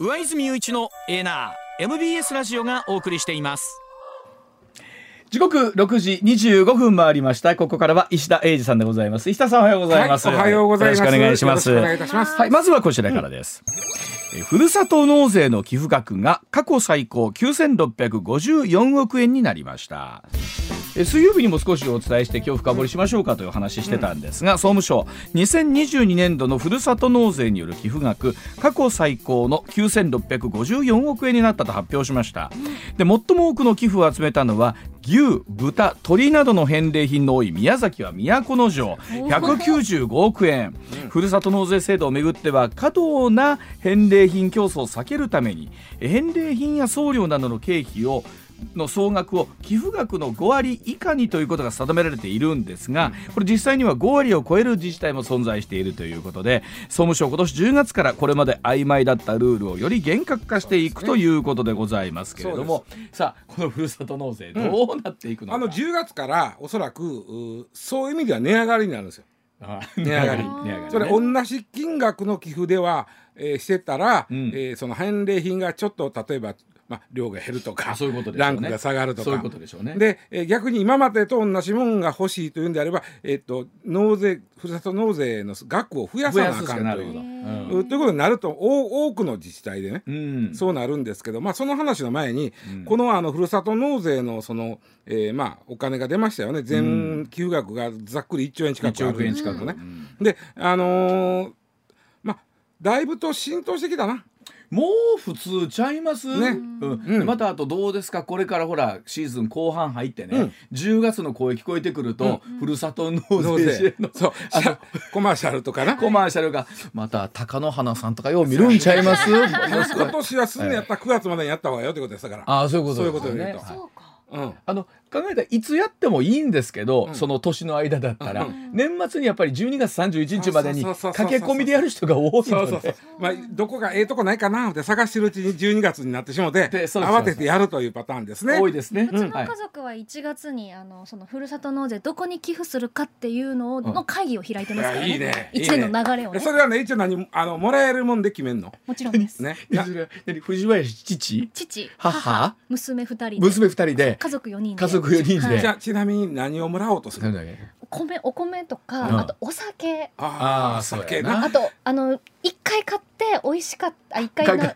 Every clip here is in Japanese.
上泉雄一のエナー MBS ラジオがお送りしています。時刻6時25分回りました。ここからは石田英二さんでございます。石田さんおはようございます、はいおはようございます。よろしくお願いします。よろしくお願いいたします。はいまずはこちらからです、えふるさと納税の寄付額が過去最高9654億円になりました。え水曜日にも少しお伝えして今日深掘りしましょうかという話してたんですが、総務省2022年度のふるさと納税による寄付額過去最高の9654億円になったと発表しました。で最も多くの寄付を集めたのは牛豚鶏などの返礼品の多い宮崎は都城195億円、ふるさと納税制度をめぐっては過度な返礼品競争を避けるために返礼品や送料などの経費をの総額を寄付額の5割以下にということが定められているんですがこれ実際には5割を超える自治体も存在しているということで総務省今年10月からこれまで曖昧だったルールをより厳格化していくということでございますけれどもさあこのふるさと納税どうなっていくのか、あの10月からおそらくうそういう意味では値上がりになるんですよ。あ値上がり。値上がり。ね。それ同じ金額の寄付では、えーしてたら、ん。えーその返礼品がちょっと例えば、まあ、量が減るとかあそういうことでね。ランクが下がるとか。そういうことでしょうね。で、えー逆に今までと同じもんが欲しいというんであれば、えー、と納税ふるさと納税の額を増やさなあかんといううんうと。いうことになるとお多くの自治体でね、うん。そうなるんですけど、まあ、その話の前に、このあのふるさと納税のその、えーまあ、お金が出ましたよね。全寄付額がざっくり1兆円近くあ1億円るんですけどね、であのーまあだいぶと浸透してきたな。もう普通ちゃいます、ね。うん。うん。でまたあとどうですか？これからほらシーズン後半入ってね、10月の声聞こえてくると、ふるさと納納税の税そう。あのコマーシャルとかな。コマーシャルがまた貴乃花さんとかよう見るんちゃいます？今年はすんのやったら9月までにやった方がよってことですだから。ああそういうことそういうですよねことで言うと。そうか。うん。あの考えたらいつやってもいいんですけど、その年の間だったら、年末にやっぱり12月31日までに駆け込みでやる人が多いので。どこがええとこないかなって探してるうちに12月になってしもてでそうです慌ててやるというパターンですね。多いですね。うちのはい。家族は1月にあのそのふるさと納税どこに寄付するかっていうのをの会議を開いてますからいやいいね。一年の流れをね。それはね一応何あのもらえるもんで決めんの？もちろんです。ね。藤林父？父、母？母、娘二人で。娘二人で。家族四人で。家族4人で、はい。じゃあちなみに何をもらおうとするなんだっけお米お米とか、うん。あとお酒、あーそうやな。酒な。あとあの一回買って美味しかったあ一回な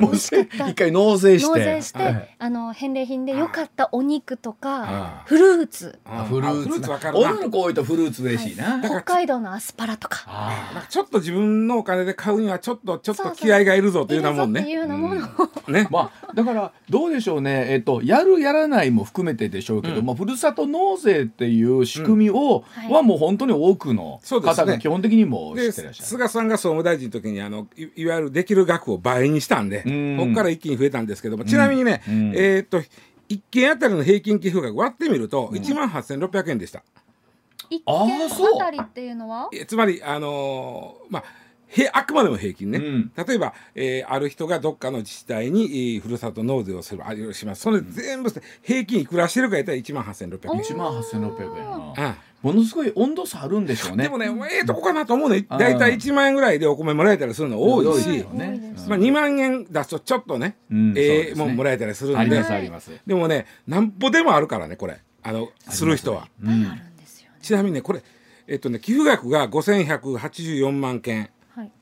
もうしかった。一回納税して。納税して、はい。あの返礼品で良かったお肉とあかフルーツ、あフルーツ。あフルーツわかるな。女の子多いとフルーツ嬉しい。な、はい北海道のアスパラとか。ちょっと自分のお金で買うにはちょっとちょっとそうそう気合がいるぞというようなもんいるぞっていね。うようなものを、ね。まあだからどうでしょうね。えっとやるやらないも含めてでしょうけども、ふるさと納税っていう仕組みを、はい。はもう本当に多くのそうですね。方が基本的にも知でってらっしゃる。菅さんが総務大臣の時にあのいいわゆるできる額を倍にしたんで、うん。ここから一気に増えたんですけども、ちなみにね、うん。えーっと一件あたりの平均寄付額割ってみると1万8600円でした。一あー軒そうあたりっていうのは？えつまりあのーまあへあくまでも平均ね、うん。例えば、えーある人がどっかの自治体に、えーふるさと納税をするあるします。それ全部して平均いくらしてるか言ったら1万8600円、1万8600円な。うんものすごい温度差あるんでしょうね。でもねええとこかなと思うねあー大体1万円ぐらいでお米もらえたりするの多いし。まあ、2万円出すとちょっとね、うん。ええもんもらえたりするんで。ますあります、でもねなんぼでもあるからねこれ。あのする人は。いっぱいあるんですよね。ちなみにねこれえっとね寄付額が5184万件。はい。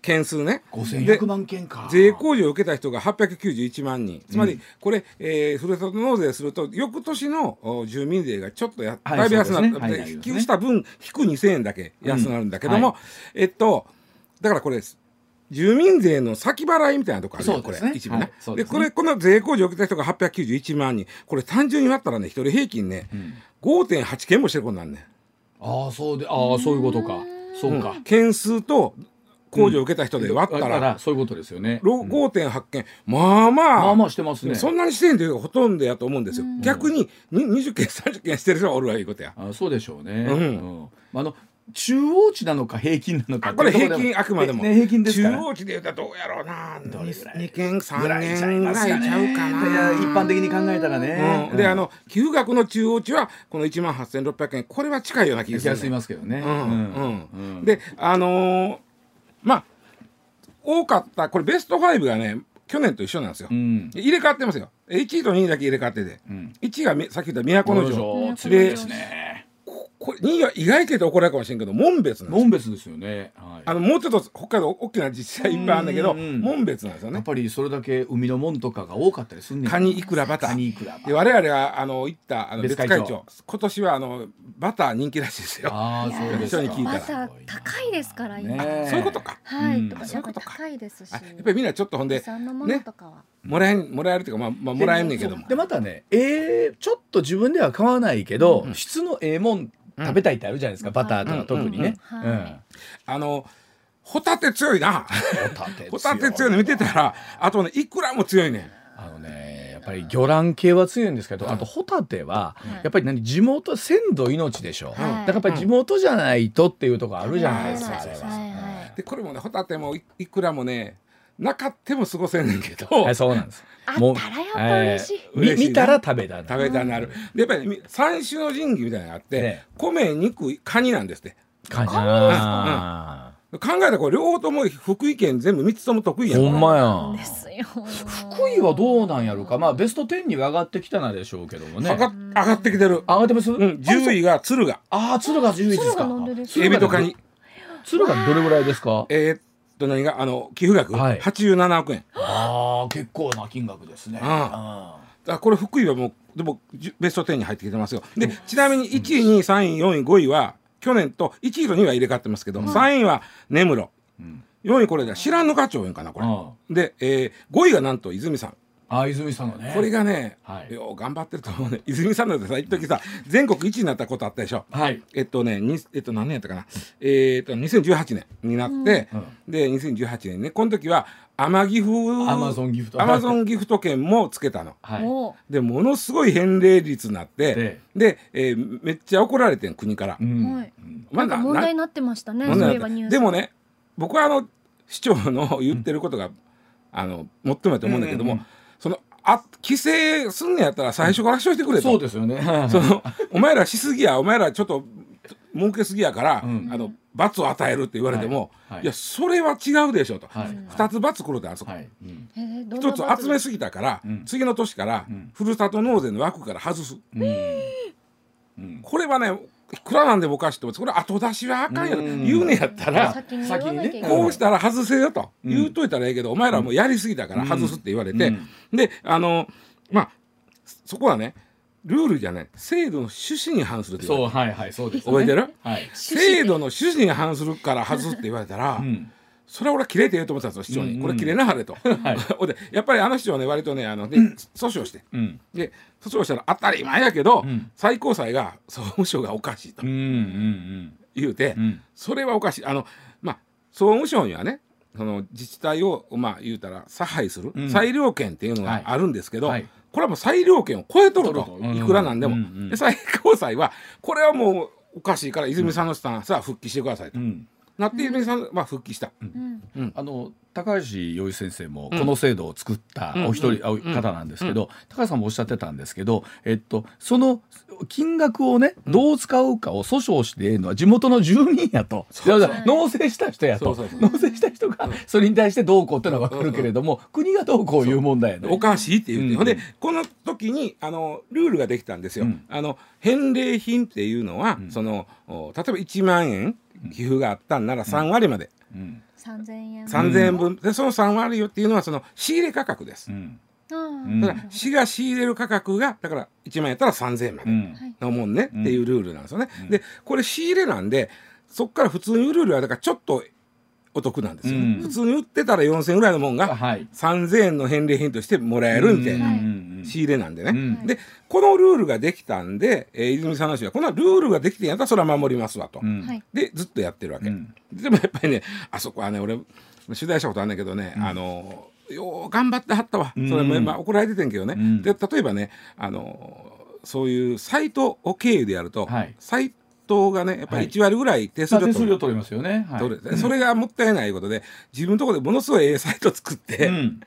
件数ね。5100万件か。税控除を受けた人が891万人。つまりこれ、えーふるさと納税すると翌年のお住民税がちょっとや、はいだいぶ安なる、そうですね。はい。はい寄付した分引く2000円だけ安くなるんだけども、うんはえっとだからこれです住民税の先払いみたいなとこあるよこれ、そうですね。一部ね,、はい。ですね。でこれこの税控除を受けた人が891万人。これ単純に割ったらね一人平均ね、5.8件もしてることになるねん。ああそうでああそういうことか。そうか、件数と控除を受けた人で割ったら、そういうことですよね。ろ5.8件まあまあ。まあまあしてますね。そんなにしてんというかほとんどやと思うんですよ、逆にに20件30件してる人がおるわいうことや。あそうでしょうね。うん。うん。あの中央値なのか平均なのか。あこれ平均あくまでも、ね平均です。中央値で言うたらどうやろうな。どれぐらい2件3ぐらいちゃい件ぐらいちゃうかな、一般的に考えたらね。うん、であの寄付額の中央値はこの1万8600円。これは近いような気がする、気がしますけどね。うん。うん。うん。であのーまあ多かったこれベスト5がね去年と一緒なんですよ、うん。入れ替わってますよ。1位と2位だけ入れ替わってて、ん。1位がみさっき言った都城。ですね。ここれ2位は意外と言うと怒られるかもしれんけど門別なんですよ。門別ですよね。はい。あのもうちょっと北海道大きな自治体いっぱいあるんだけど門別なんですよね。やっぱりそれだけ海の門とかが多かったりするんねんカニいくらバター。カニいくらで我々があの行ったあの別別会長会長今年はあのバター人気らしいですよ。ああそうですか。一緒に聞いたら。バター高いですから今、ねそういうことか。はい、うん高いですし。あやっぱりみんなちょっとほんで国産のものとかは、もらえんもらえるっていうかまあ、まあ、もらえんねんけども。でまたねえー、ちょっと自分では買わないけど、質のええもん食べたいってあるじゃないですか、バターとか特にね。うんうん。うんはい。あのホタテ強いな。ホタテホタテ強いの見てたらあとねイクラも強いねん。あのねやっぱり魚卵系は強いんですけど、あとホタテはやっぱり何地元鮮度命でしょ、はい。だからやっぱり地元じゃないとっていうところあるじゃないですか、はい。あれは。でこれもねホタテもイイクラもねなかっても過ごせんねんけど、はい、そうなんです。あったらやっぱ嬉しい。えーみ嬉しいな。見たら食べたな。食べたなる、でやっぱりみ三種の神器みたいなのがあって、ね米肉カニなんですって。かあ考えたらこれ両方とも福井県全部3つとも得意やん。ほんまや。ですよ福井はどうなんやろか。まあベスト10には上がってきたなでしょうけどもね。上が上がってきてる、上がってます、うん、10位が鶴がああ鶴が。10位です鶴かがなんでですかエビとカニ。鶴がどれぐらいですか？えーっと何があの寄付額、はい。87億円。ああ結構な金額ですね。ああこれ福井はもうでもベスト10に入ってきてますよでちなみに1位2位3位4位5位は去年と1位と2位は入れ替わってますけど、3位は根室、4位これで知らんのか町園かなこれ、あで、えー、5位がなんと泉さんああ泉さんのね。これがね、はい。よう頑張ってると思うね。泉さんなんてさ一時さ全国1位になったことあったでしょ。はい。えっとねにえっと何年やったかな。えーっと2018年になって、うん。で2018年ね。この時は天岐阜アマゾンギフト。アマゾンギフト券もつけたの。はい。お。でものすごい返礼率になってでで、えーめっちゃ怒られてん国から。うん。はい。まだなんか問題になってましたねで。もね僕はあの市長の言ってることが、あの最もやと思うんだけども、うんうんうんそのあ規制すんのやったら最初からしといてくれと。そうですよね。そのお前らしすぎやお前らちょっと儲けすぎやから、ん。あの罰を与えるって言われても、はい。はい。いやそれは違うでしょと、はい。二つ罰来るであそこ、はい、うん。えーどんな一つ集めすぎたから、ん。次の年から、ん。ふるさと納税の枠から外す、うん。これはねいくらなんでもおかしいと思ってこれ後出しはあかんよ、うん。言うねやったら先にねこうしたら外せよと言うといたらええけど、お前らもうやりすぎたから外すって言われて、うん。であのまあそこはねルールじゃない。制度の趣旨に反するそうはいはいそうです、ね、覚えてる？はい、制度の趣旨に反するから外すって言われたら、うん。それは俺は切れてええと思ってたんですよ市長に、うん。うんこれ切れなはれと、はい。ほんでやっぱりあの市長はね割とねあのね、訴訟して。うん。で訴訟したら当たり前やけど、ん。最高裁が総務省がおかしいとうんうん言うて、うん。それはおかしい。あのまあ総務省にはねその自治体をまあ言うたら差配する、ん。裁量権っていうのはい。があるんですけど、はい。これはもう裁量権を超えとると。いくらなんでも、うんうんで最高裁はこれはもうおかしいから泉さんのさんさあ復帰してくださいと、うんなって泉さんは復帰した、うん。あの高橋洋一先生もこの制度を作ったお一人、あ方なんですけど、高橋さんもおっしゃってたんですけど、えっと、その金額をねどう使うかを訴訟しているのは地元の住民やと。納税した人やと。納税した人がそれに対してどうこうっていうのは分かるけれども、国がどうこういう問題やねおかしいって言って、うん。ほんでこの時にあのルールができたんですよ。うん。あの返礼品っていうのは、そのお例えば1万円寄付があったんなら3割まで、うん。三千円3000円分でその3割よっていうのはその仕入れ価格です。うん。だから市が仕入れる価格がだから1万円やったら3000円までうんのもんね、っていうルールなんですよね。でこれ仕入れなんでそこから普通に売るよりはだからちょっとお得なんですよ、うん。普通に売ってたら4,000円ぐらいのもんがはい。3,000円の返礼品としてもらえるみたいな仕入れなんでね、うん。でこのルールができたんで、えー泉さんの話はこのルールができてんやったらそれは守りますわと、うん。はい。でずっとやってるわけ、うん。でもやっぱりねあそこはね俺取材したことあるんだけどね、あのよう頑張ってはったわ、うん。それもまあ怒られててんけどね、うん。で例えばねあのそういうサイトを経由でやると、はい。サイトがねやっぱり1割ぐらい手数料手取る数料取りますよね。はい。それがもったいないことで自分のところでものすごいええサイト作って、うん。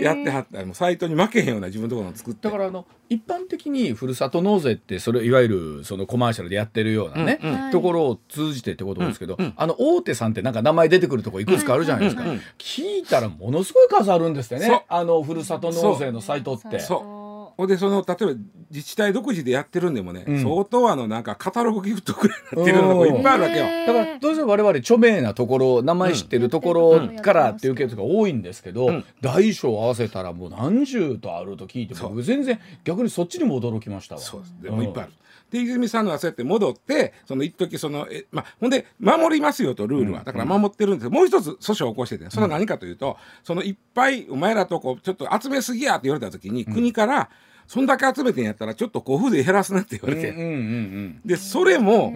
やってはった。もうサイトに負けへんような自分のところの作って。だからあの一般的にふるさと納税ってそれいわゆるそのコマーシャルでやってるようなね、うんうん。はい。ところを通じてってことですけど、うんうん。あの大手さんってなんか名前出てくるとこいくつかあるじゃないですか、うんうん。聞いたらものすごい数あるんですってね。あのふるさと納税のサイトって。そうほんでその例えば自治体独自でやってるんでもね、うん相当あのなんかカタログギフトくらいになってるようなとこいっぱいあるわけよ。だからどうしても我々著名なところ名前知ってるところからっていうケースが多いんですけど、うん大小合わせたらもう何十とあると聞いてそう僕全然逆にそっちにも驚きましたわ。そうですでもいっぱいある。で泉さんのはそうやって戻ってその一時そのえまあほんで守りますよとルールは、うんだから守ってるんですけどもう一つ訴訟を起こしててそれは何かというと、そのいっぱいお前らとこちょっと集めすぎやって言われた時に、国からそんだけ集めてんやったらちょっと交付税減らすなって言われて、うんうんうんでそれも、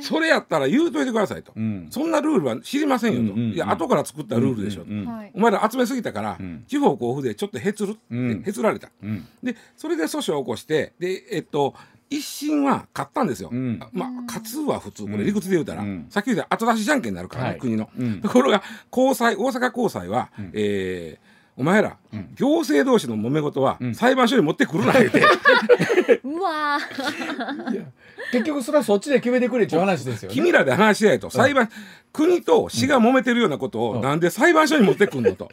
それやったら言うといてくださいと、うん。そんなルールは知りませんよと、うんうんうんいや後から作ったルールでしょと、うんお前ら集めすぎたから、うん。地方交付でちょっとへつるって、うん。へつられた。うん。でそれで訴訟を起こしてでえっと一審は勝ったんですよ、うん。まあ勝つは普通。これ理屈で言うたら、うん。さっき言った後出しじゃんけんになるからね、はい。国の、うん。ところが高裁大阪高裁は、ん。えーお前ら、ん。行政同士の揉め事は、ん。裁判所に持ってくるな言うて。うわー。結局それはそっちで決めてくれっていう話ですよね。君らで話し合えと。裁判、国と市が揉めてるようなことを、うん。なんで裁判所に持ってくんのと。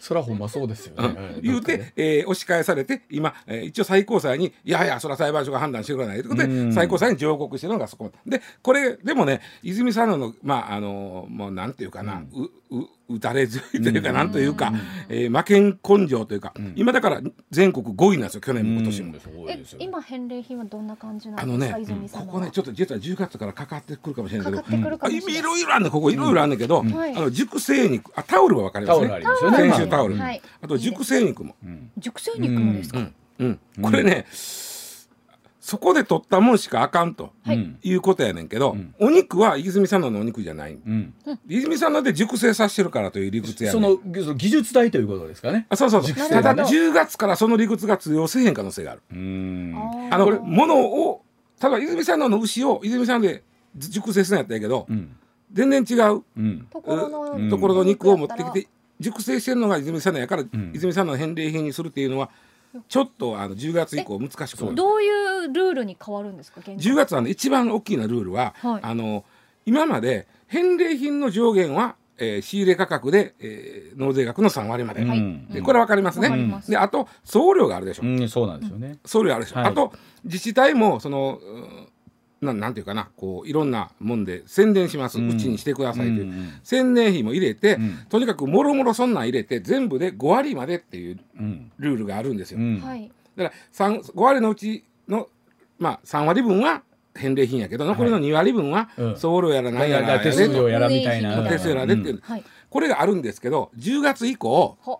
それはほんまそうですよね。はい。言うて、えー押し返されて今、えー一応最高裁に「いやいやそれは裁判所が判断してくれない」ということで、うん。最高裁に上告してるのがそこ。でこれでもね泉さんのまああのもうなんていうかな、うう打たれ強いというか、なんというか、えー負けん根性というか、今だから全国5位なんですよ去年も今年も。今返礼品はどんな感じなあのねんですか、泉さんのは？ここねちょっと実は10月からかかってくるかもしれないけどかかってくるかあもしれない。いろいろあんねんここいろいろあんねんけど、はい。あの熟成肉あタオルは分かりますね。タオルありますよね。先週タオル、はい。あと熟成肉も。熟成肉もですか、うん。うん、これね、そこで取ったもんしかあかんとはい。うんいうことやねんけど、ん。お肉は泉さんののお肉じゃない、うん。泉さんので熟成させてるからという理屈やねん。そのその技術代ということですかね。あそうそうそう。ただなるほど10月からその理屈が通用せえへん可能性がある。うん。ああのものをただ泉さんのの牛を泉さんで熟成するんやったんやけど、うん。全然違う。うん。ところの、うん。ところの肉を持ってきて熟成してるのが泉さんのやから、ん。泉さんの返礼品にするっていうのはちょっとあの10月以降難しくなる。どういうルールに変わるんですか現10月はね一番大きなルールは、はい。あの今まで返礼品の上限は、えー仕入れ価格で、えー納税額の3割まで、はいうん。でこれわかりますね、わかります。であと送料があるでしょ、うんそうなんですよね。送料あるでしょ、はい。あと自治体もそのうんなんなんていうかなこういろんなもんで宣伝します、ううんちにしてくださいという、うんうん宣伝費も入れて、うん。とにかくもろもろそんなん入れて全部で5割までっていううん。ルールがあるんですよ、だから三5割のうちの、まあ、3割分は返礼品やけど残りの2割分はうん。送料やら何やらや手で、数料やらみたいな。手数料やでっていう、はい。これがあるんですけど10月以降は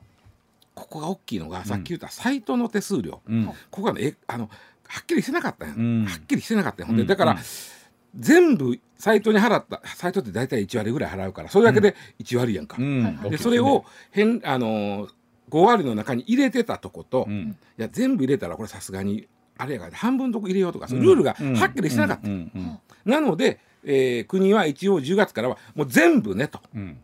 ここが大きいのがさっき言ったサイトの手数料、うん。ここがねえあのはっきりしてなかったんや、うん。はっきりしてなかったんや。ほんでうん。だから、うん。全部サイトに払ったサイトって大体1割ぐらい払うからそれだけで1割やんか、でそれを変あのー5割の中に入れてたとこと、いうん。や全部入れたらこれさすがにあれやから半分とこ入れようとか、そうルールがはっきりしてなかった、うんうんなので、えー国は一応10月からはもう全部ねと。うん。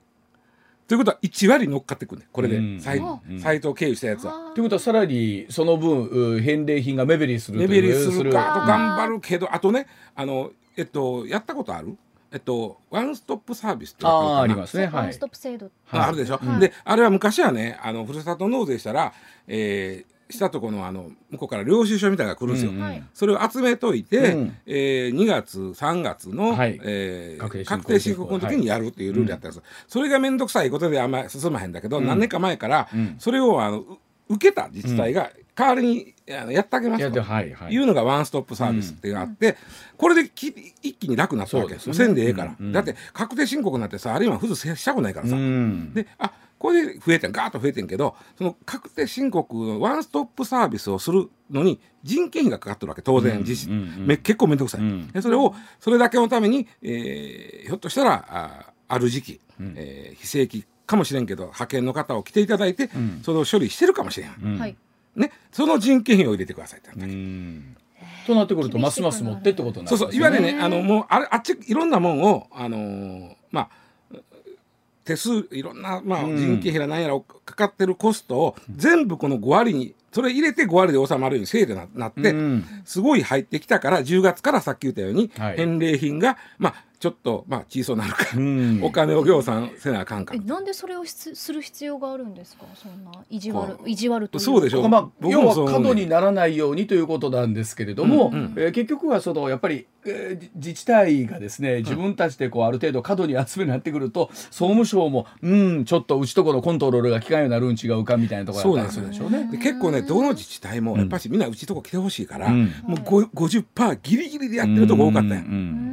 ということは1割乗っかってくんねこれで、うん。サイトを経由したやつは。ということはさらにその分う返礼品が目減りする目減りするかあと頑張るけどあとねあのえっとやったことある？えっとワンストップサービスってああありますね。はい。ワンストップ制度。はいあるでしょ、はい。であれは昔はねあのふるさと納税したら、えーしたとこのあの向こうから領収書みたいなのが来るんですよ、うん。うんはい。それを集めといて、うん。えー2月3月の、はい。えー確定申告の時にやるっていうルールやったんです、それが面倒くさいことであんまり進まへんだけど、何年か前から、うん。それをあのう受けた自治体が代わりにやってあげますと。はいうのがワンストップサービスっていうのがあって、これでき一気に楽になったわけですよ。せんでええから、だって確定申告なんてさあるいは付随したくないからさ、うん。であこれで増えてんガーッと増えてんけどその確定申告のワンストップサービスをするのに人件費がかかってるわけ当然、うん実め結構面倒くさい、うそれをそれだけのために、えーひょっとしたらあある時期、えー非正規かもしれんけど派遣の方を来ていただいて、ん。それを処理してるかもしれん、ね、その人件費を入れてくださいってなっとなってくるとますます持ってってことになるそうそう。いわゆるねあのもうあれあっちいろんなもんをあのーまあ手数いろんな、まあ、うん。人件費やら何やらかかってるコストを全部この5割にそれ入れて5割で収まるようにせいでななって、うん。すごい入ってきたから10月からさっき言ったように、はい。返礼品が、まあ、ちょっと、まあ、小さなるか、うん。お金を行さんせなあかんかえなんでそれをしつする必要があるんですか？そんな意地悪意地悪とそうでしょまあ、僕要は過度にならないようにということなんですけれども、うんうん。えー結局はそのやっぱり、えーじ自治体がですね自分たちでこうある程度過度に集めになってくると総務省もうんちょっとうちとこのコントロールが効かんようになるん違うかみたいなところだったりするでしょうね。で結構ねどの自治体もやっぱしみんなうちとこ来てほしいから、うん。もうご50%ギリギリでやってるとこ多かったんや。うん。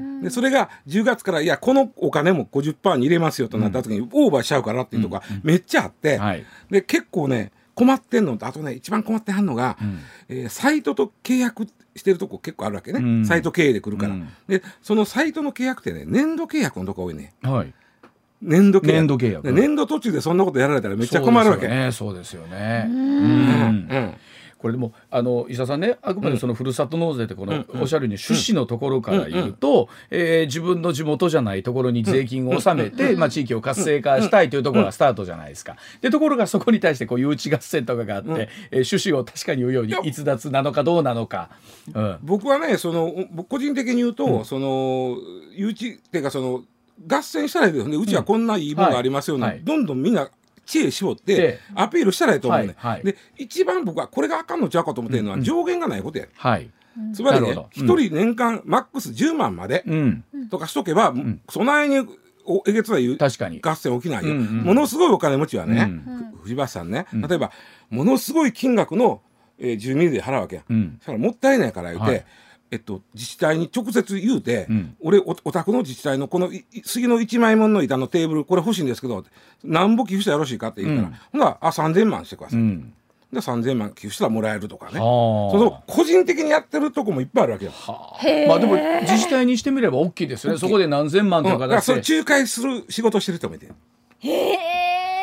うんでそれが10月からいやこのお金も50%に入れますよとなった時にオーバーしちゃうからっていうとこがめっちゃあって、はい。で結構ね困ってんのとあとね一番困ってはんのが、ん。えーサイトと契約してるとこ結構あるわけね、うん。サイト経営で来るから、うん。でそのサイトの契約ってね年度契約のとこ多いね。はい。年度契約。年度契約。で年度途中でそんなことやられたらめっちゃ困るわけ。そうですよね。そうですよね。うん。うん。うんこれでもあの石田さんねあくまでそのふるさと納税ってこの、うんおっしゃるように趣旨のところから言うと、えー自分の地元じゃないところに税金を納めて、まあ、地域を活性化したいというところがスタートじゃないですか。でところがそこに対してこう誘致合戦とかがあって、えー趣旨を確かに言うように逸脱なのかどうなのか。うん。僕はねその僕個人的に言うと、その誘致っていうかその合戦したらいいね。うちはこんないいものがありますよね、どんどんみんな知恵絞っえてアピールしたらいいと思うね、はいはい。で一番僕はこれがあかんのちゃうかと思ってるのは上限がないことや、はい。つまりねなるほど。一、人年間マックス10万までうん。とかしとけば、そないにおえげつない確かに。合戦起きないよ、うんうんものすごいお金持ちはね、うん。藤橋さんね、例えばものすごい金額の、えー住民税払うわけや、うん。だからもったいないから言うて、はいえっと、自治体に直接言うて、うん。俺おお宅の自治体のこの杉の1枚分の板のテーブルこれ欲しいんですけど何ぼ寄付したらよろしいかって言ったら、うん。ほなあ3000万してください、うん。で3000万寄付したらもらえるとかね。はあ。そうそう個人的にやってるとこもいっぱいあるわけよ。まあでも自治体にしてみれば大きいですよね。そこで何千万とうん、だからか出して。それ仲介する仕事してる人もいて。へえ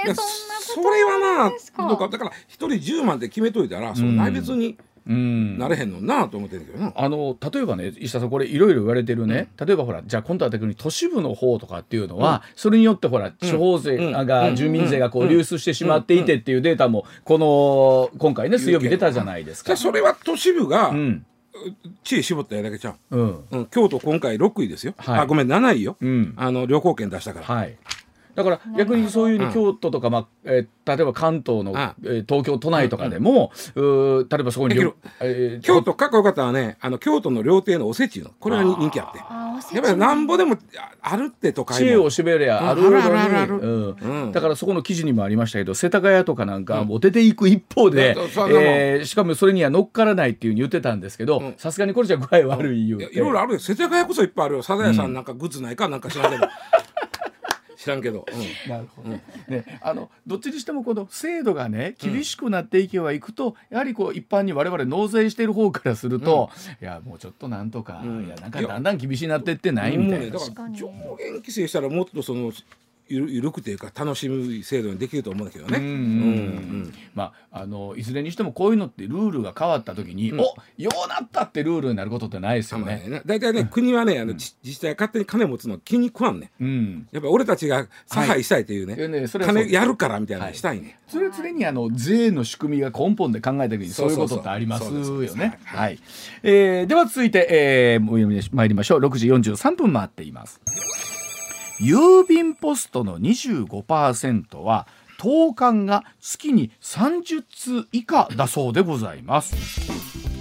だそからんなことそれはななんですか。だか。らだから一人10万って決めといたらそんな別にうん。なれへんのなと思ってるけどな。あの例えばね石田さんこれいろいろ言われてるね、例えばほらじゃあ今度は逆に都市部の方とかっていうのは、それによってほら地方税が、うん住民税がこう流出してしまっていてっていうデータもこの今回ね水曜日出たじゃないですか。それは都市部がうん知恵絞ったやだけちゃう。うんうん、京都今回6位ですよ。はいあごめん7位よ。うんあの旅行券出したから。はい。だから逆にそういうふうに京都とか、まあえー例えば関東の、あえー東京都内とかでも、うー例えばそこにえー京都かっこよかったのはねあの京都の料亭のおせちのこれが人気あって。あおせちやっぱりなんぼでもああるって都会も。知恵をりゃあるうん。だからそこの記事にもありましたけど世田谷とかなんかもう出ていく一方で、えーしかもそれには乗っからないっていうふうに言ってたんですけどん。さすがにこれじゃ具合悪い言うて。いやいろいろあるよ。世田谷こそいっぱいあるよ。サザエさんなんかグッズないかなんか知らんけど 知らんけど、うん。なるほど、ね、あのどっちにしてもこの制度がね厳しくなっていけばいくと、やはりこう一般に我々納税している方からすると、いやもうちょっとなんとか、うん。いやなんかだんだん厳しになってってないみたいな。もうねだか確からに上限規制したらもっとそのゆるゆるくていうか楽しむ制度にできると思うんだけどね。うんうんうん。まあ、あのいずれにしてもこういうのってルールが変わった時に、おようなったってルールになることってないですよね。ね、大体ね、国はねあの、自自治体が勝手に金持つの気に食わんねん。うん、やっぱり俺たちが差配したいというね,、金やるからみたいなのしたいね、それ常にあの税の仕組みが根本で考えた時にそういうことってありますよね。ははい、えーでは続いて、えー、参りましょう。6時43分回っています。郵便ポストの25%は投函が月に30通以下だそうでございます。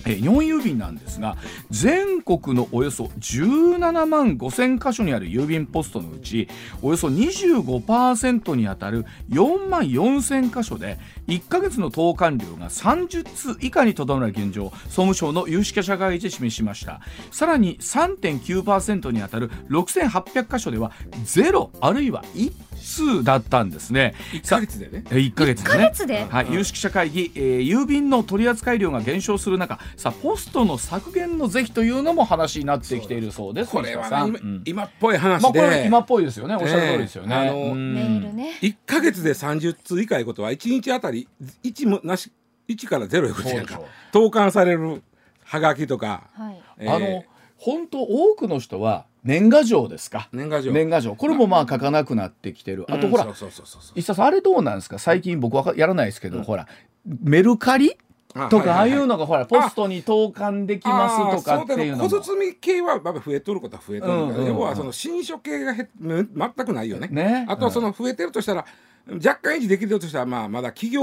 えー日本郵便なんですが全国のおよそ17万5000箇所にある郵便ポストのうちおよそ25%にあたる4万4000箇所で1ヶ月の投函量が30通以下にとどまる現状総務省の有識者会議で示しました。さらに3.9%にあたる6800箇所ではゼロあるいは1通だったんですね。1ヶ月でね。えー1ヶ月でね。1ヶ月で？はい、有識者会議、えー郵便の取扱量が減少する中さあポストの削減の是非というのも話になってきているそうですこれはね、今っぽい話まあこれで、今っぽいですよね。おっしゃる通りですよね、ええあのうん。メールね。1か月で30通以下いうことは1日あたり1もなし1から0いうことやんかそう投函されるはがきとか、はい。えー。あの本当多くの人は年賀状ですか？年賀状。年賀状。これもまあ。書かなくなってきてる、あとほらうんそうそうそうそう。石田さんあれどうなんですか？最近僕はやらないですけど、ほらメルカリ？あとかああはいうのがほらポストに投函できますとかっていうのも。あーそうだ小包系は増えとることは増えとるんだけど、うんうんうん。要はその新書系がへめ全くないよね。ね。あとはその増えてるとしたら若干維持できるとしたらまあまだ企業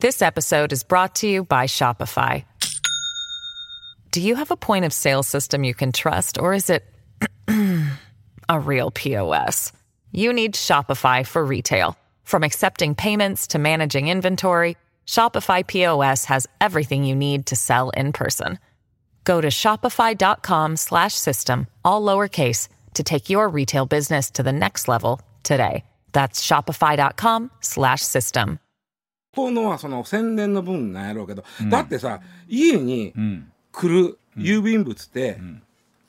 This episode is brought to you by Shopify. Do you have a point of sale system you can trust, or is it a real POS? You need Shopify for retail. From accepting payments to managing inventory, Shopify POS has everything you need to sell in person. Go to shopify.com slash system, all lowercase, to take your retail business to the next level today. That's shopify.com slash system. このはその宣伝の分なんやろうけど、だってさ家にん来る郵便物って、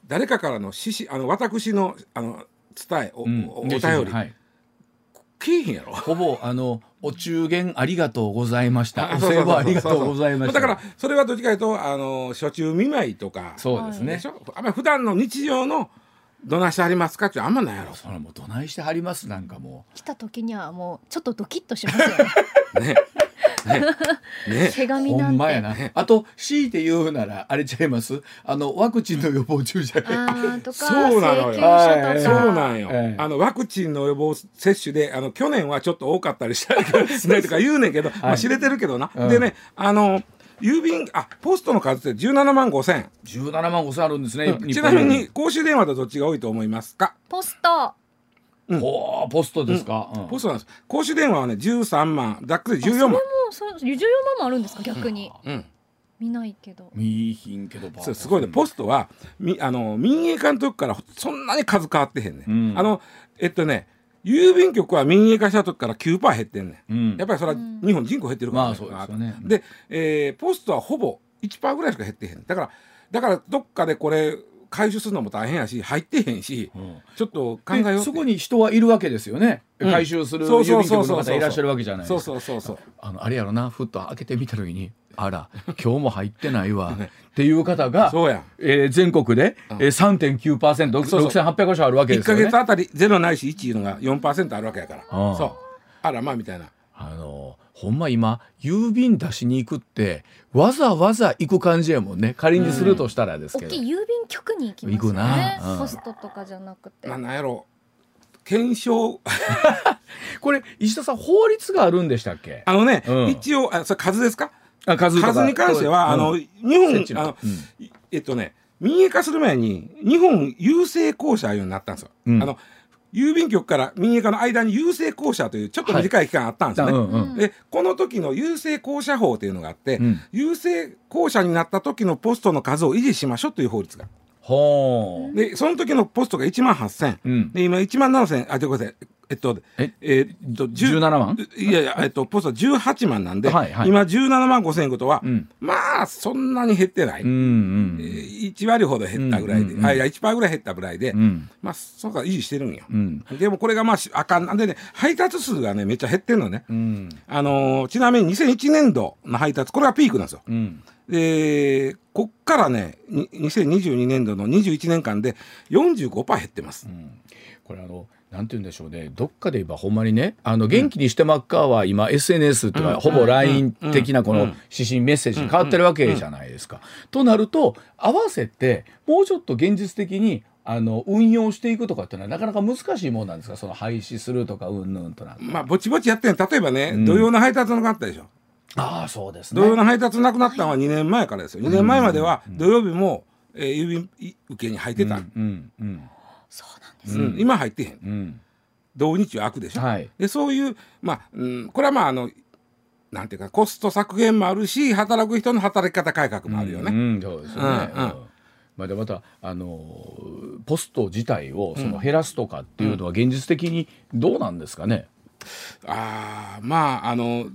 誰かからの指示あの私のあの伝えお,、うんおお便り、はいけえへんやろ？ほぼあのお中元ありがとうございました。あお歳暮ありがとうございました。だからそれはどっちかというとあの初中見舞いとかそうですねでし。ょ？あんまり普段の日常のどないしてありますかってあんまないやろ。それもうどないしてはります？なんかも来た時にはもうちょっとドキッとしますよね ねね。手 う。紙なんて。あと強いて言うならあれちゃいます？あのワクチンの予防注射。あーとかそうなのよ。はいそうなんよ、ええ。あのワクチンの予防接種であの去年はちょっと多かったりしたりね とか言うねんけど、まあ、知れてるけどな、うん。でねあの郵便あポストの数って17万5千、十七万五千あるんですね。ちなみに公衆電話とどっちが多いと思いますか、ポストうポストですか？うん。ポストなんです。公衆電話はね13万。ざっくり14それ万もそう14万もあるんですか？逆に。うん。見ないけど。見いひんけど。そうすごいね。ポストはみあの民営化の時からそんなに数変わってへんね、うん。あのえっとね郵便局は民営化した時から9%減ってんねん、うん。やっぱりそれは日本人口減ってるから、まあそうですよね。で、えーポストはほぼ1%ぐらいしか減ってへん。だからだからどっかでこれ回収するのも大変やし入ってへんし、ん。ちょっと考えようそこに人はいるわけですよね。うん。回収する郵便局の方いらっしゃるわけじゃないですか。そうそうそうそう。あのあれやろなふっと開けてみた時にあら今日も入ってないわっていう方がそうや。えー全国で、えー、3.9%そうそう。6800箇所あるわけで1すよね。か月。あたり0ないし1いうのが4%あるわけやから。そう。あらまあみたいな。あのほんま今郵便出しに行くってわざわざ行く感じやもんね。仮にするとしたらですけど、大きい郵便局に行きますよ行くな。ねうん。ポストとかじゃなくて。ななんやろ。検証。これ石田さん法律があるんでしたっけ？あのね、うん。一応あそれ数ですか？あ数数に関しては、うんあの日本あの、うん。えっとね民営化する前に日本郵政公社いうようになったんですよ、うん。あの郵便局から民営化の間に郵政公社というちょっと短い期間あったんですよね、うん。うん。でこの時の郵政公社法というのがあって、うん。郵政公社になった時のポストの数を維持しましょうという法律がほう。でその時のポストが1万8000、うん。で今1万7000あごめんなさい。えっとえ？えっと10 17万？いやいや、えっと、ポスト18万なんで、はいはい。今17万5千いうことは、うん。まあ、そんなに減ってない。うんうんえー1割ほど減ったぐらいで、うんうんうん。あいや1%ぐらい減ったぐらいで、うん。まあそうか維持してるんよ、うん。でもこれがまあしあかん。なんでね配達数がねめっちゃ減ってんのね、うん。あのーちなみに2001年度の配達これがピークなんですよ。うんでこっからねに2022年度の21年間で45%減ってます、これあのなんて言うんでしょうね。どっかで言えばほんまにねあの元気にしてまっかは今 SNS ってほぼ LINE 的なこの指針メッセージに変わってるわけじゃないですか。となると合わせてもうちょっと現実的にあの運用していくとかっていうのはなかなか難しいもんなんですか？その廃止するとかうんぬんとなまあぼちぼちやってんの。例えばね、ん。土曜の配達のがあったでしょああそうですね。土曜の配達なくなったのは2年前からですよ。2年前までは土曜日も、えー郵便受けに入ってた、うんうんそうなんです。うん。今入ってへん。うん。土日は開くでしょ、はい。でそういうまあ、うん、これはまああのなんていうかコスト削減もあるし働く人の働き方改革もあるよね、うん、そうですよね。うんうん。うん。まあ、でまたあのポスト自体をその減らすとかっていうのは現実的にどうなんですかね。ああまああの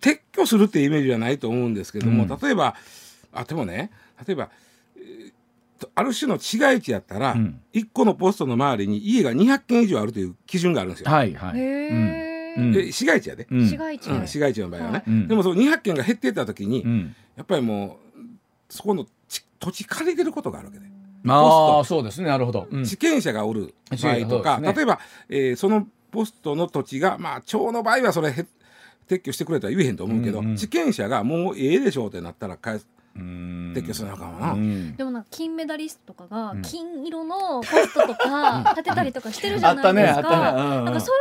撤去するっていうイメージはないと思うんですけども、うん。例えばあでもね例えば、えーとある種の市街地やったら、うん。1個のポストの周りに家が200軒以上あるという基準があるんですよ。はいはい。うん。で市街地やで、うん。市街地。で、うん市街地の場合はね、うん。でもその200軒が減っていった時に、うん。やっぱりもうそこのち土地借りてることがあるわけで、まあそうですねなるほど。うん。地権者がおる場合とか、ね。例えば、えーそのポストの土地がまあ町の場合はそれへ撤去してくれとは言えへんと思うけど、うんうん地権者がもうええでしょうってなったら返す。うん。撤去するのかもな、うん。でもなんか金メダリストとかがうん。金色のポストとか 立てたりとかしてるじゃないですか。なんかそうい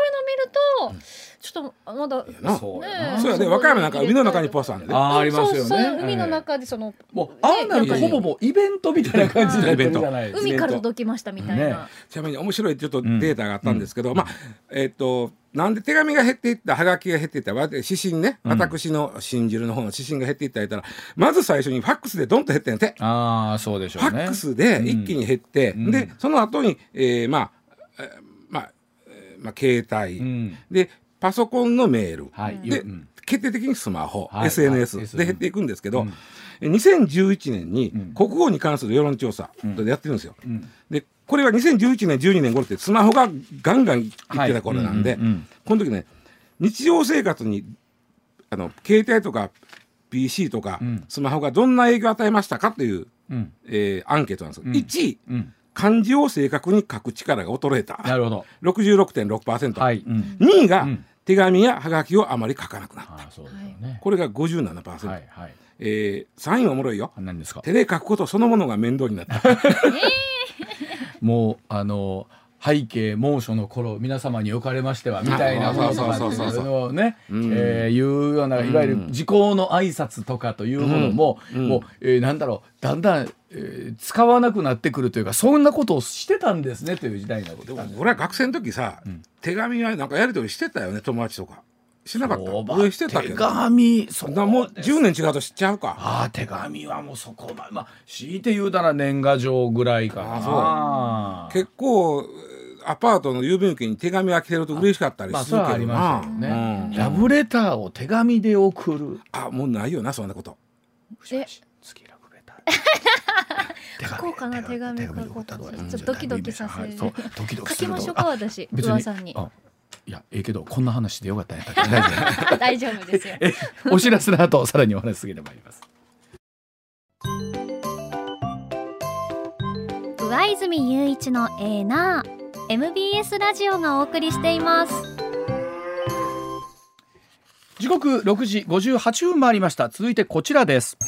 うの見るとちょっとまだそうやねな。そうやで和歌山なんか海の中にポストあるんで、ね、あーありますよね。そうそう海の中でその、もうああなるとねほぼもうイベントみたいな感じになってるじゃないですか。海から届きましたみたいね。な。ちなみに面白いちょっとデータがあったんですけど、まあえっ、となんで手紙が減っていったはがきが減っていったわ指針ね、私の信じるの方の指針が減っていった言ったらまず最初にファックスでドンと減ってんて。ああそうでしょうね。ファックスで一気に減って、うん。でその後に、えーまあ、えーまあ、えーまあ、携帯、うん。でパソコンのメール、はいで、うん。決定的にスマホ、はい SNS はいで減っていくんですけど、うん。え2011年にん。国語に関する世論調査やってるんですよ。うん。でこれは2011年12年頃ってスマホがガンガンいってた頃なんで、はいうんうんうんこの時ね日常生活にあの携帯とか PC とか、うんスマホがどんな影響を与えましたかっていう、うんえーアンケートなんですよ。うん1位うん漢字を正確に書く力が衰えたなるほど。66.6%、はい。うん。2位が、うん手紙やハガキをあまり書かなくなった、ああそうですよね。これが57%、はいはい。えー、3位はおもろいよ何ですか？手で書くことそのものが面倒になった もうあの背景猛暑の頃皆様におかれましてはみたいなこととかっていうのをね、うん。えーいうようないわゆる時効の挨拶とかというものも、うん。もう、えーなんだろうだんだん、えー使わなくなってくるというかそんなことをしてたんですねという時代になってでも俺は学生の時さ、手紙はなんかやり取りしてたよね友達とかしなかった。してたけ手ど紙。そうだもうです。10年違うと知っちゃうか。ああ手紙はもうそこまで。まあ強いて言うたら年賀状ぐらいかな。あ結構アパートの郵便受けに手紙が来てると嬉しかったりするけどな、ましたよね、うん。ラブレターを手紙で送る。あもうないよなそんなこと。え。月ラブレター書こうかな手紙書こうで送ったらどうやちょっとドキドキさせる。はいドキドキ書きましょうか私。別噂に。あいやええけどこんな話でよかったんやったっけ？大丈夫ですよ。えお知らせの後さらにお話し続けてまいります。上泉雄一のエーナー MBS ラジオがお送りしています。時刻6時58分回りました。続いてこちらです。え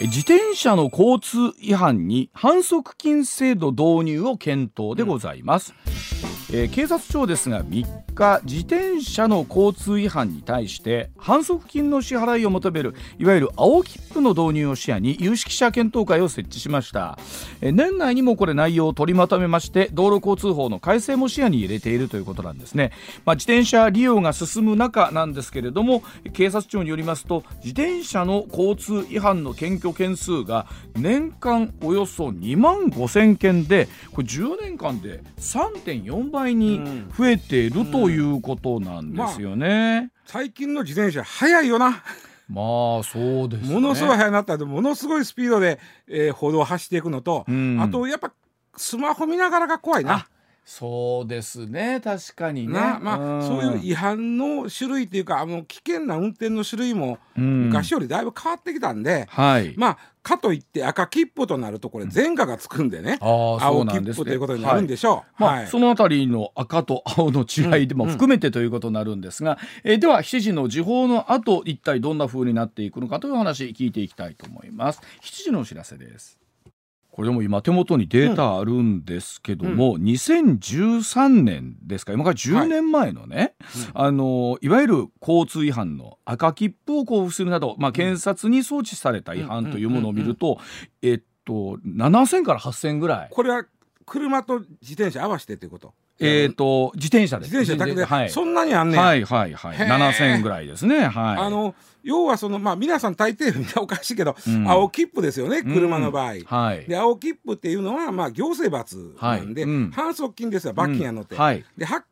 自転車の交通違反に反則金制度導入を検討でございます、えー警察庁ですが3日自転車の交通違反に対して反則金の支払いを求めるいわゆる青切符の導入を視野に有識者検討会を設置しました。えー年内にもこれ内容を取りまとめまして道路交通法の改正も視野に入れているということなんですね、まあ、自転車利用が進む中なんですけれども警察庁によりますと自転車の交通違反の検挙件数が年間およそ2万5千件でこれ10年間で3.4倍に増えているということなんですよね。最近の自転車速いよなまあそうですね。ものすごい速くなったらものすごいスピードで、えー歩道を走っていくのと、うんあとやっぱスマホ見ながらが怖いなあ。そうですね。確かにね。なまあ、ん。そういう違反の種類っていうかあの危険な運転の種類もうん。昔よりだいぶ変わってきたんで、はい。まあかといって赤切符となるとこれ前科がつくんでね、う青切なんですね。符ということになるんでしょう。まあはい。そのあたりの赤と青の違いでも含めてということになるんですが、えーでは7時の時報の後一体どんな風になっていくのかという話聞いていきたいと思います。7時のお知らせですこれでも今手元にデータあるんですけども、2013年ですか。今から10年前のね、あのいわゆる交通違反の赤切符を交付するなど、まあ、検察に送致された違反というものを見ると、えっと7000から8000ぐらい。これは車と自転車合わせてということ？えー、と自転車です。自転車だけで、はい、そんなにあんねん、はいはいはい。へー。7000ぐらいですね。はい。あの要はそのまあ皆さん大抵みんなおかしいけど、うん。青切符ですよね車の場合、はい。で青切符っていうのはまあ行政罰なんで、はい。うん。反則金ですよ罰金やのって、うん。はい。では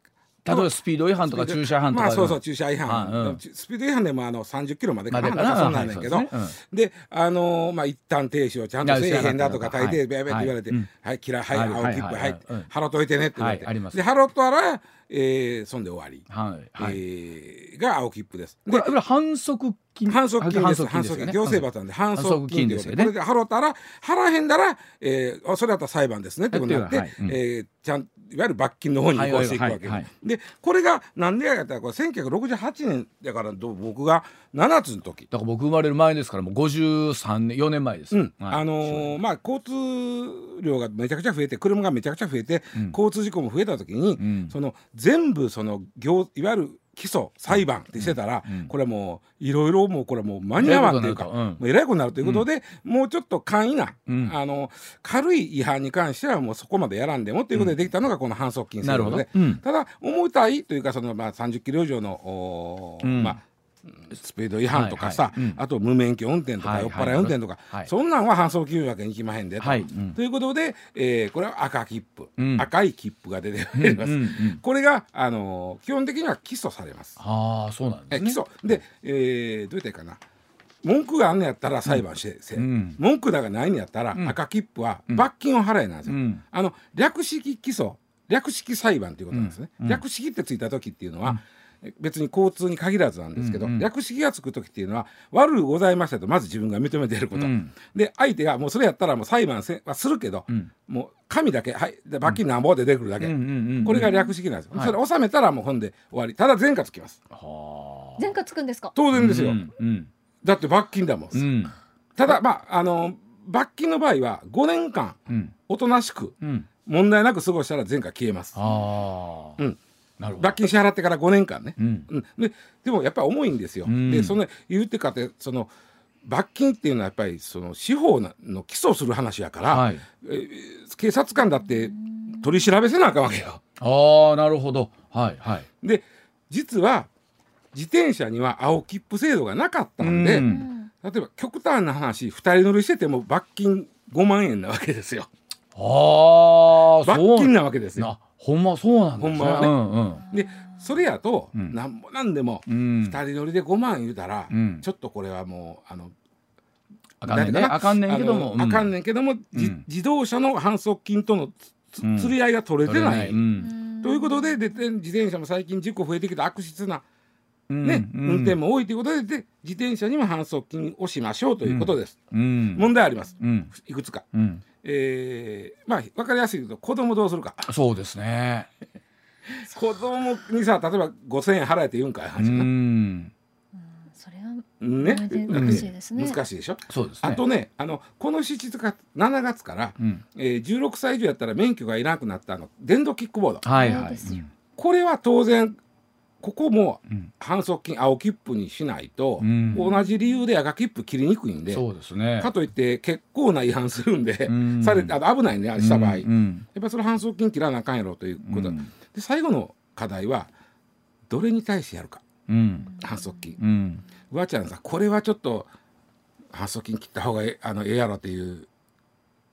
例えばスピード違反とか駐車違反とかまあそうそう駐車違反、はいうん。スピード違反でもあの30キロまでかな。までかな。そんなんやねんけど、はいそうですであのーまあ一旦停止をちゃんとせえへんだとか大抵ベーベーって言われてはい「はい嫌いはいはい青切符はい払っといてね」って言われて、はいで払っとらら、えーそんで終わり、はいはい、えーが青切符です。これこれ反則金。反則金です。反則金行政罰なんで。反則。金ですよ。ね。これで払ったら払えへんだら、えー、あそれだったら裁判ですねってことになって、はい。うん。えーちゃんいわゆる罰金の方に移行していくわけ、でこれがなんでやったらこれ1968年だからど僕が7つの時。だから僕生まれる前ですからもう53年4年前です、うん。はい。あのーまあ交通量がめちゃくちゃ増えて車がめちゃくちゃ増えて、交通事故も増えた時に、ん。その全部その行いわゆる起訴裁判ってしてたら、これはもういろいろもうこれはもう間に合わんというかえらいことになると。うん。もうえらいことになるということで、もうちょっと簡易な、うん。あの軽い違反に関してはもうそこまでやらんでもということでできたのがこの反則金制度で、ただ重たいというかそのまあ30キロ以上の、まあスピード違反とかさ、はいはい。うん。あと無免許運転とか、はい酔っ払い運転とか、はい。そんなんは反則金額にいきまへんでと。はい。うん。ということで、えーこれは赤切符、うん。赤い切符が出てまいります。うんうんうんこれが、あのー基本的には起訴されます。ああそうなんですね。え起訴。で、えーどうやったらいいかな。文句があんねやったら裁判して、せうん。文句だがないんやったら、ん。赤切符は罰金を払えなんですよ。うん。あの略式起訴略式裁判ということなんですね。うん。略式ってついた時っていうのは、別に交通に限らずなんですけど、うんうん。略式がつく時っていうのは悪うございましたとまず自分が認めていること、うん。で相手がもうそれやったらもう裁判せはするけど、ん。もう紙だけはいで罰金なんぼで出てくるだけ、これが略式なんですよ、はい。それ収めたらもうほんで終わり。ただ前科つきます。は前科つくんですか？当然ですよ、うんうん。だって罰金だもん、うん。ただまああの罰金の場合は5年間うん。おとなしくうん。問題なく過ごしたら前科消えます。ああ。うん罰金支払ってから5年間ね、うん。うん。ででもやっぱり重いんですよ、うん。でその言うてかってその罰金っていうのはやっぱりその司法の起訴する話やから、はい。えー警察官だって取り調べせなあかんわけよ。ああなるほど。はいはい。で実は自転車には青切符制度がなかったんで、うん。例えば極端な話2人乗りしてても罰金5万円なわけですよああ罰金なわけですよ。なほんまそうなんですね。ほんまはね。うんうん。でそれやと、うん。なんぼなんでもうん。2人乗りで5万言うたら、うん。ちょっとこれはもうあのあかんねんね。なんていうあかんねんけども。あかんねんけども、自動車の反則金とのつり合いが取れてない。うん。ということででで自転車も最近事故増えてきた悪質な、うん。ねうん。運転も多いということでで自転車にも反則金をしましょうということです。うん。問題あります。うん。いくつか。うんえーまあ分かりやすいけど子供どうするか。そうですね。子供にさ例えば5,000円払えて言うんかいう話な、んそれはね。難しいですね。難しいでしょ。そうですね。あとねあのこの7月か7月から、うん。えー16歳以上やったら免許がいらなくなったあの電動キックボード。はいはい。そうですよ。これは当然ここもうん。反則金青切符にしないと、うん。同じ理由で赤切符切りにくいんでそうですね。かといって結構な違反するんで、うん。されあの危ないねした場合、うん。やうん。っぱりそれ反則金切らなあかんやろということ、うん。で最後の課題はどれに対してやるか。うん。反則金。うん。うわちゃんさこれはちょっと反則金切った方がええあのええやろっていう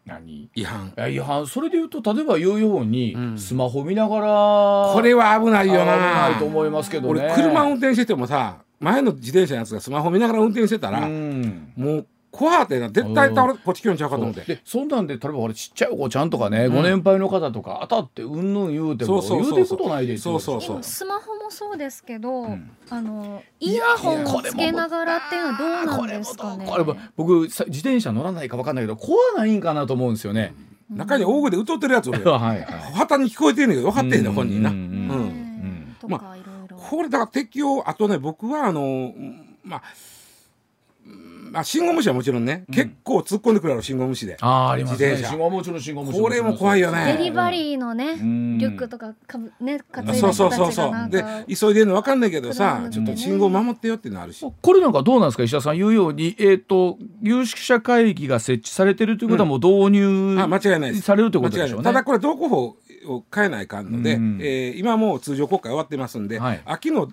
何？違反。いやいやそれで言うと例えば言うように、うん。スマホ見ながらこれは危ないよ危なないと思いますけどね。俺車運転しててもさ前の自転車のやつがスマホ見ながら運転してたら、うん。もう怖ってな絶対倒れこっち来るんちゃうかと思って。そう。でそんなんで例えば俺ちっちゃいお子ちゃんとかね、うん。ご年配の方とか当たってうんぬん言うてもそうそうそう言うてることないでそうそう今スマホもそうですけど、ん。あのイヤホンをつけながらっていうのはどうなんですかね？これも僕さ自転車乗らないか分かんないけど怖ないんかなと思うんですよね。中に大声で歌ってるやつおるよ はいはい。旗に聞こえてんねんけど分かってんねん本人な、ううん。うん。とかいろいろ。これだから適用あとね僕はあのうんまあうんまあ信号無視はもちろんね、結構突っ込んでくるやろ信号無視で。あーありますね。自転車。信号もちろん信号もこれも怖いよね。デリバリーのねん。リュックとかかぶね担いだそうそう。人たちそうそうでがなんか急いでるの分かんないけど車さちょっと信号守ってよっていうのあるし。これなんかどうなんですか石田さん言うように、えー、と有識者会議が設置されてるということはもう導入、あ間違いないです。されるということでしょうね。間違いないただこれ道交法を変えないかんので、うん。えー今もう通常国会終わってますんで、はい。秋の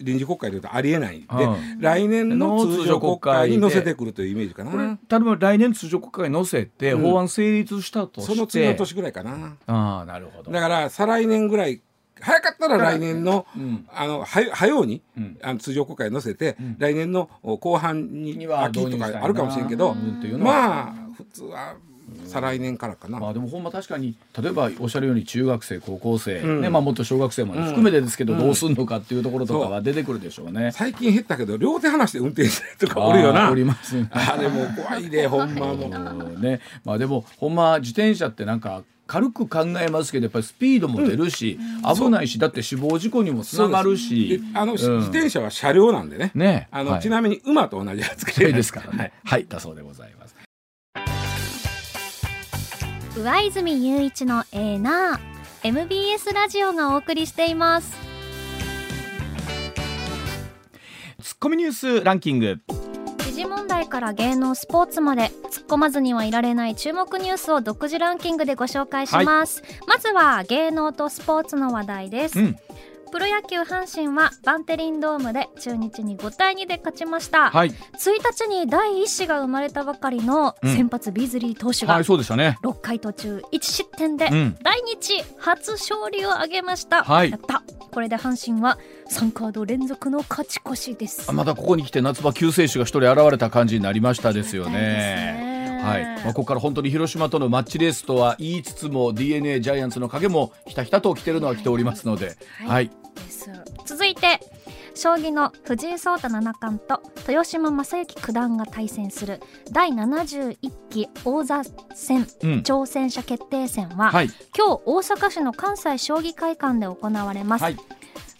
臨時国会でいうとありえない。んで、うん。来年の通常国会に載せてくるというイメージかな。これ例えば来年通常国会に載せてうん。法案成立したとして、その次の年ぐらいかな。ああなるほど。だから再来年ぐらい早かったら来年の、うん。あのは早うに、うん。あの通常国会に載せて、来年の後半に秋とかあるかもしれんけど、まあ普通は再来年からかな、まあでもほんま確かに例えばおっしゃるように中学生高校生、うん。ねまあもっと小学生まで含めてですけど、どうすんのかっていうところとかは出てくるでしょうね。最近減ったけど両手離して運転してるとかおるよな。ありますね。あれもう怖いで ほんまも。ううんね。まあでもほんま自転車ってなんか軽く考えますけどやっぱりスピードも出るし、危ないしだって死亡事故にもつながるし。であの、うん。自転車は車両なんでね。ね。あの、はい。ちなみに馬と同じ扱いです。からね。はい。だそうでございます上泉雄一のエーナー MBS ラジオがお送りしています。ツッコミニュースランキング。時事問題から芸能スポーツまで突っ込まずにはいられない注目ニュースを独自ランキングでご紹介します、まずは芸能とスポーツの話題です、うんプロ野球阪神はバンテリンドームで中日に5対2で勝ちました、はい。1日に第一子が生まれたばかりの先発ビーズリー投手がはいそうでしたね。6回途中1失点でうん。来日初勝利を挙げました、はい。やった。これで阪神は3カード連続の勝ち越しです。あまたここに来て夏場救世主が一人現れた感じになりましたですよね。ねはい。まあ、ここから本当に広島とのマッチレースとは言いつつも d n a ジャイアンツの影もひたひたと来てるのは来ておりますので、はい。はい、続いて将棋の藤井聡太七冠と豊島将之九段が対戦する第71期王座戦うん。挑戦者決定戦は、はい、今日大阪市の関西将棋会館で行われます、はい、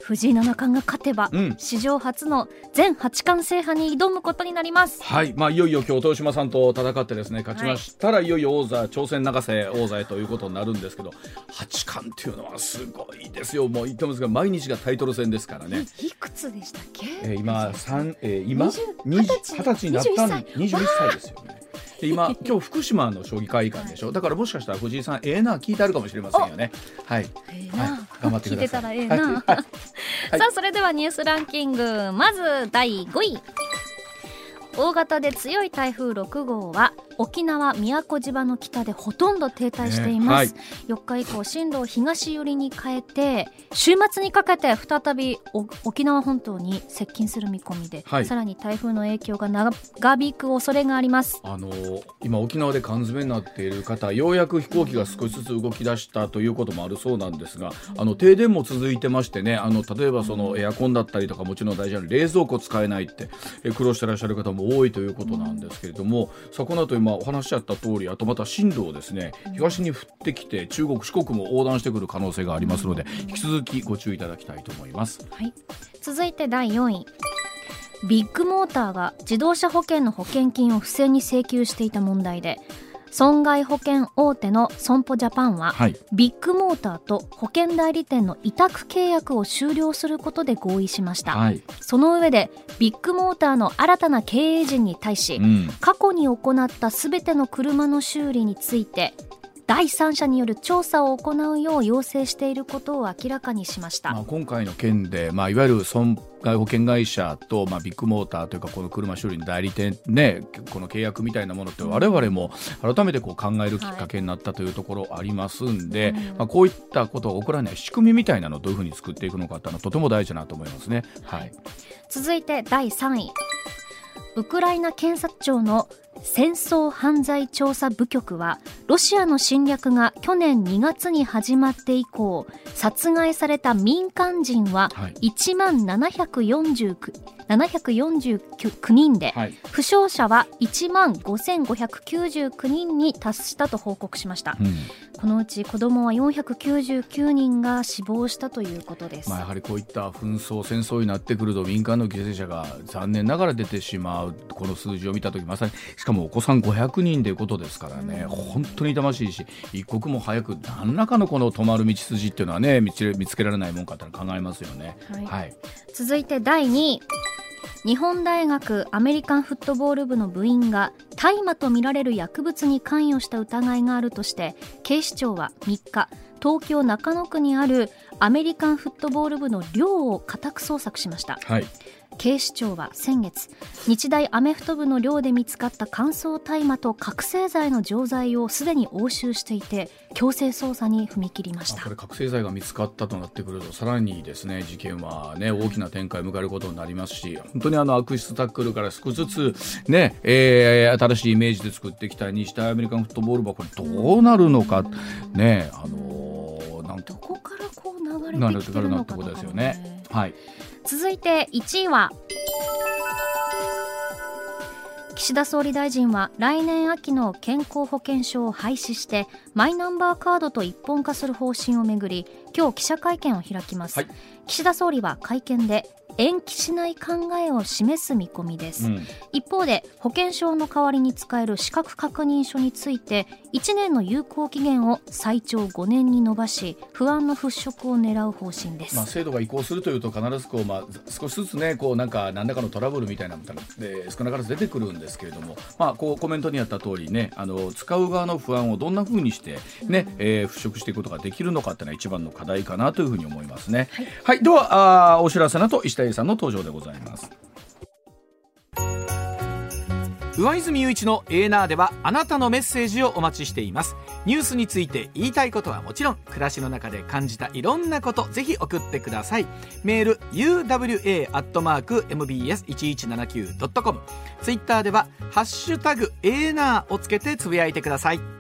藤井七冠が勝てば、うん。史上初の全八冠制覇に挑むことになります。はい、まあいよいよ今日豊島さんと戦ってですね勝ちました。ら、い、よいよ王座挑戦永瀬王座へということになるんですけど八冠っていうのはすごいですよ。もう言ってますが毎日がタイトル戦ですからね。いくつでしたっけ、えー、今三、えー、今？20二十歳になったん21歳。二十一歳ですよね。で今今日福島の将棋会館でしょ？だからもしかしたら藤井さんええな聞いてあるかもしれませんよね。はい。ええな、はい。頑張ってください。聞いてたらええな、はい。はい。さあそれではニュースランキング。まず第5位。大型で強い台風6号は沖縄宮古島の北でほとんど停滞しています、ね4日以降進路を東寄りに変えて週末にかけて再びお沖縄本島に接近する見込みで、はい。さらに台風の影響が長引く恐れがあります。あの今沖縄で缶詰になっている方ようやく飛行機が少しずつ動き出したということもあるそうなんですがあの停電も続いてましてねあの例えばそのエアコンだったりとかもちろん大事なの冷蔵庫使えないってえ苦労してらっしゃる方も多いということなんですけれども、そこのまあお話しあった通りあとまた進路をですね。東に降ってきて中国四国も横断してくる可能性がありますので引き続きご注意いただきたいと思います。はい、続いて第4位。ビッグモーターが自動車保険の保険金を不正に請求していた問題で損害保険大手の損保ジャパンは、はい。ビッグモーターと保険代理店の委託契約を終了することで合意しました、はい。その上でビッグモーターの新たな経営陣に対し、うん。過去に行ったすべての車の修理について第三者による調査を行うよう要請していることを明らかにしました、まあ、今回の件で、まあ、いわゆる損害保険会社と、まあ、ビッグモーターというかこの車修理の代理店ねこの契約みたいなものって我々も改めてこう考えるきっかけになったというところありますんで、まあ、こういったことが起こらない仕組みみたいなのをどういうふうに作っていくのかっていうのはとても大事だなと思いますね。はい、続いて第3位。ウクライナ検察庁の戦争犯罪調査部局はロシアの侵略が去年2月に始まって以降殺害された民間人ははい。1万749 749人で、はい。負傷者は1万5599人に達したと報告しました。うん。このうち子どもは499人が死亡したということです、まあ、やはりこういった紛争戦争になってくると民間の犠牲者が残念ながら出てしまうこの数字を見た時まさにしかもお子さん500人ということですからね、うん、本当に痛ましいし一刻も早く何らかのこの止まる道筋っていうのはね見つけられないもんかって考えますよね。はい、はい、続いて第2位日本大学アメリカンフットボール部の部員が大麻とみられる薬物に関与した疑いがあるとして警視庁は3日東京中野区にあるアメリカンフットボール部の寮を家宅捜索しました、はい、警視庁は先月日大アメフト部の寮で見つかった乾燥大麻と覚醒剤の錠剤をすでに押収していて強制捜査に踏み切りました。これ覚醒剤が見つかったとなってくるとさらにですね事件はね大きな展開を迎えることになりますし本当にあの悪質タックルから少しずつね、えー、新しいイメージで作ってきた日大アメリカンフットボール部はこれどうなるのかねあのー、なんどこからこう流れてきてるのかとか、ね、ですよね。はい続いて1位は岸田総理大臣は来年秋の健康保険証を廃止してマイナンバーカードと一本化する方針をめぐり今日記者会見を開きます、はい、岸田総理は会見で延期しない考えを示す見込みです、うん、一方で保険証の代わりに使える資格確認書について1年の有効期限を最長5年に延ばし不安の払拭を狙う方針です、まあ、制度が移行するというと必ずこう、まあ、少しずつねこうなんか何らかのトラブルみたいなのが少なからず出てくるんですけれども、まあ、こうコメントにあった通りねあの使う側の不安をどんなふうにしてね、ねえー、払拭していくことができるのかっていうのは一番の課題かなというふうに思いますね。はい、はい、ではあお知らせのと石田さんの登場でございます。上泉雄一のエーナーではあなたのメッセージをお待ちしています。ニュースについて言いたいことはもちろん暮らしの中で感じたいろんなことぜひ送ってください。メール uwa.mbs1179.com ツイッターでは「ハッシュタグエーナー」をつけてつぶやいてください。